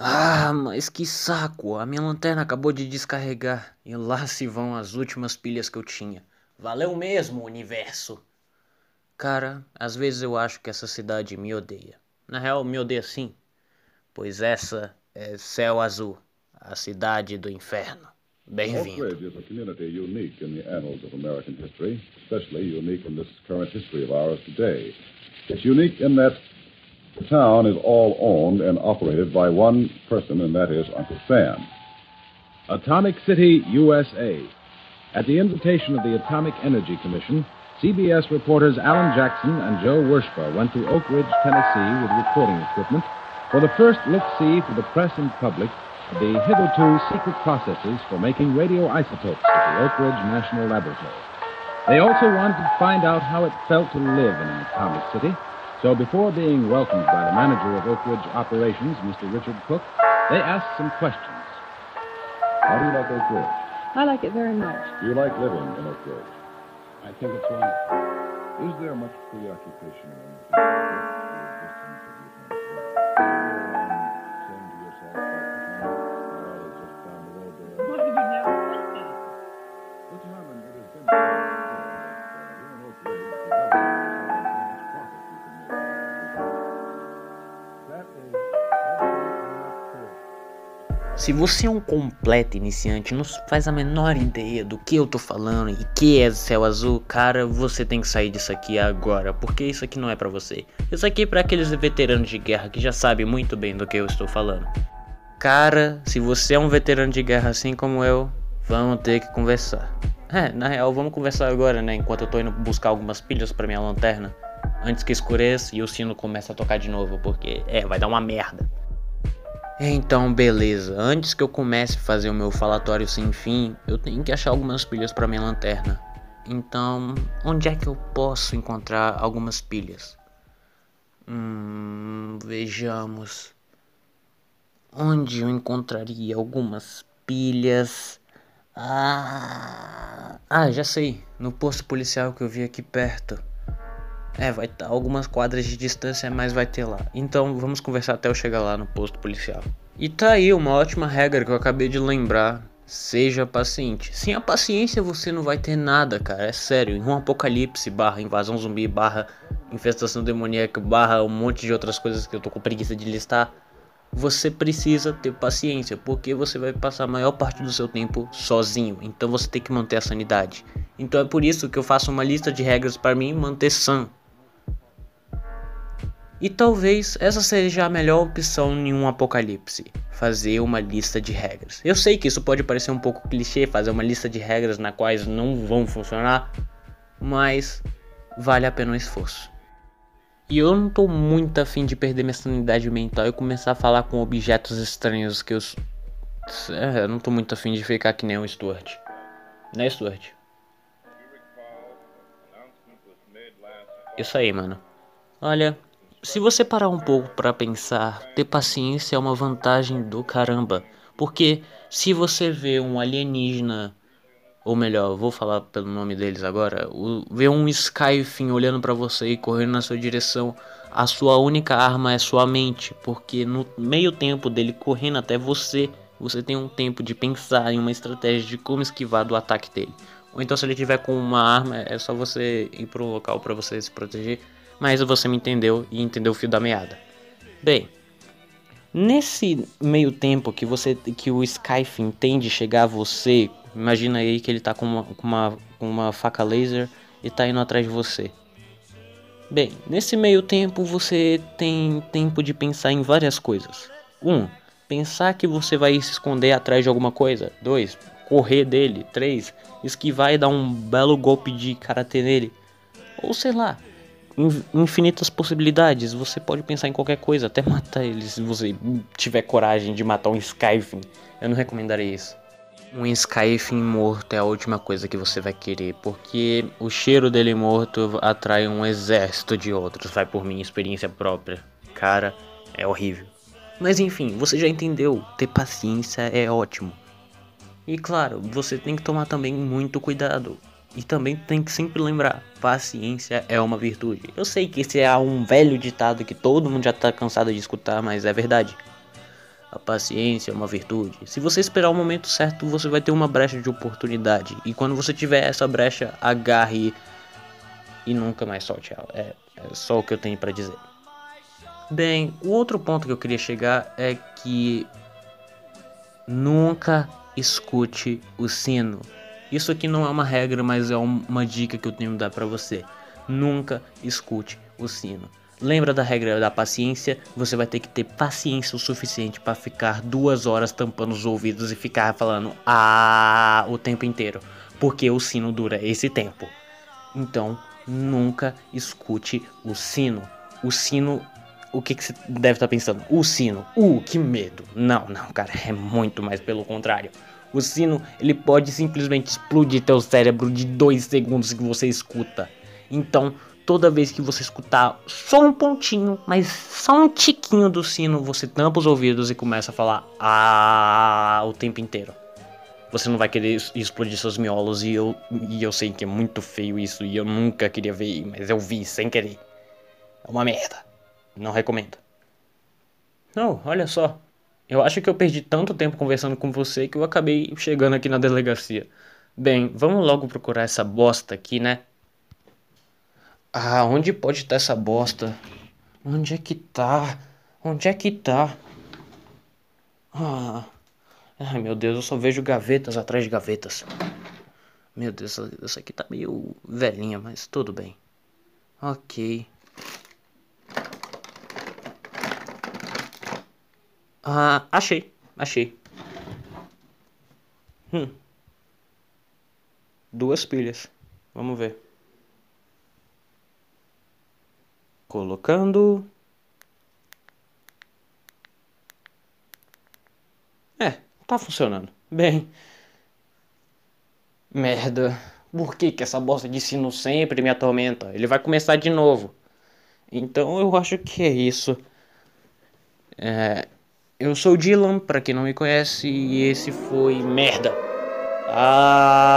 Ah, mas que saco! A minha lanterna acabou de descarregar e lá se vão as últimas pilhas que eu tinha. Valeu mesmo, universo! Cara, às vezes eu acho que essa cidade me odeia. Na real, me odeia sim, pois essa é Céu Azul, a cidade do inferno. Bem-vindo. The town is all owned and operated by one person, and that is Uncle Sam. Atomic City, USA. At the invitation of the Atomic Energy Commission, CBS reporters Alan Jackson and Joe Wershba went to Oak Ridge, Tennessee with recording equipment for the first look-see for the press and public of the hitherto secret processes for making radioisotopes at the Oak Ridge National Laboratory. They also wanted to find out how it felt to live in an atomic city, so before being welcomed by the manager of Oakridge operations, Mr. Richard Cook, they asked some questions. How do you like Oak Ridge? I like it very much. Do you like living in Oak Ridge? I think it's wonderful. Is there much preoccupation among the Se você é um completo iniciante, não faz a menor ideia do que eu tô falando e que é céu azul, cara, você tem que sair disso aqui agora, porque isso aqui não é pra você. Isso aqui é pra aqueles veteranos de guerra que já sabem muito bem do que eu estou falando. Cara, se você é um veterano de guerra assim como eu, vamos ter que conversar. É, na real, vamos conversar agora, né? Enquanto eu tô indo buscar algumas pilhas pra minha lanterna. Antes que escureça e o sino comece a tocar de novo, porque, é, vai dar uma merda. Então, beleza. Antes que eu comece a fazer o meu falatório sem fim, eu tenho que achar algumas pilhas para minha lanterna. Então, onde é que eu posso encontrar algumas pilhas? Hum, vejamos. Onde eu encontraria algumas pilhas? Ah, ah, já sei. No posto policial que eu vi aqui perto. É, vai estar algumas quadras de distância, mas vai ter lá. Então vamos conversar até eu chegar lá no posto policial. E tá aí uma ótima regra que eu acabei de lembrar. Seja paciente. Sem a paciência você não vai ter nada, cara. É sério. Em um apocalipse, barra invasão zumbi, barra infestação demoníaca, barra um monte de outras coisas que eu tô com preguiça de listar. Você precisa ter paciência, porque você vai passar a maior parte do seu tempo sozinho. Então você tem que manter a sanidade. Então é por isso que eu faço uma lista de regras para mim manter sã. E talvez essa seja a melhor opção em um apocalipse, fazer uma lista de regras. Eu sei que isso pode parecer um pouco clichê, fazer uma lista de regras na quais não vão funcionar, mas vale a pena o esforço. E eu não tô muito afim de perder minha sanidade mental e começar a falar com objetos estranhos que eu. É, eu não tô muito afim de ficar que nem o Stuart. Né, Stuart? Isso aí, mano. Olha, se você parar um pouco para pensar, ter paciência é uma vantagem do caramba. Porque se você vê um alienígena, ou melhor, vou falar pelo nome deles agora, o, vê um Skyfin olhando para você e correndo na sua direção, a sua única arma é sua mente, porque no meio tempo dele correndo até você, você tem um tempo de pensar em uma estratégia de como esquivar do ataque dele. Ou então se ele tiver com uma arma, é só você ir para um local para você se proteger mas você me entendeu e entendeu o fio da meada. Bem, nesse meio tempo que você que o Skyfin tem de chegar a você, imagina aí que ele tá com uma, com uma, uma faca laser e tá indo atrás de você. Bem, nesse meio tempo você tem tempo de pensar em várias coisas. Um, pensar que você vai se esconder atrás de alguma coisa. Dois, correr dele. Três, esquivar e dar um belo golpe de karatê nele. Ou sei lá, infinitas possibilidades. Você pode pensar em qualquer coisa, até matar ele se você tiver coragem de matar um Skyfin. Eu não recomendaria isso. Um Skyfin morto é a última coisa que você vai querer, porque o cheiro dele morto atrai um exército de outros. Vai por minha experiência própria. Cara, é horrível. Mas enfim, você já entendeu. Ter paciência é ótimo. E claro, você tem que tomar também muito cuidado. E também tem que sempre lembrar, paciência é uma virtude. Eu sei que esse é um velho ditado que todo mundo já tá cansado de escutar, mas é verdade. A paciência é uma virtude. Se você esperar o momento certo, você vai ter uma brecha de oportunidade. E quando você tiver essa brecha, agarre e nunca mais solte ela. É, é só o que eu tenho para dizer. Bem, o outro ponto que eu queria chegar é que nunca escute o sino. Isso aqui não é uma regra, mas é uma dica que eu tenho que dar para você. Nunca escute o sino. Lembra da regra da paciência? Você vai ter que ter paciência o suficiente para ficar duas horas tampando os ouvidos e ficar falando ah o tempo inteiro, porque o sino dura esse tempo. Então, nunca escute o sino. O sino, o que, que você deve estar tá pensando? O sino, uh, que medo. Não, não, cara, é muito mais pelo contrário. O sino, ele pode simplesmente explodir teu cérebro de dois segundos que você escuta. Então, toda vez que você escutar só um pontinho, mas só um tiquinho do sino, você tampa os ouvidos e começa a falar ah o tempo inteiro. Você não vai querer explodir seus miolos e eu, e eu sei que é muito feio isso e eu nunca queria ver, mas eu vi sem querer. É uma merda. Não recomendo. Não, olha só. Eu acho que eu perdi tanto tempo conversando com você que eu acabei chegando aqui na delegacia. Bem, vamos logo procurar essa bosta aqui, né? Ah, onde pode estar essa bosta? Onde é que tá? Onde é que tá? Ah. Ai meu Deus, eu só vejo gavetas atrás de gavetas. Meu Deus, essa aqui tá meio velhinha, mas tudo bem. Ok. Ah, achei, achei. Hum. Duas pilhas. Vamos ver. Colocando. É, tá funcionando. Bem. Merda. Por que, que essa bosta de sino sempre me atormenta? Ele vai começar de novo. Então eu acho que é isso. É, eu sou o Dylan, pra quem não me conhece, e esse foi Merda. Ah.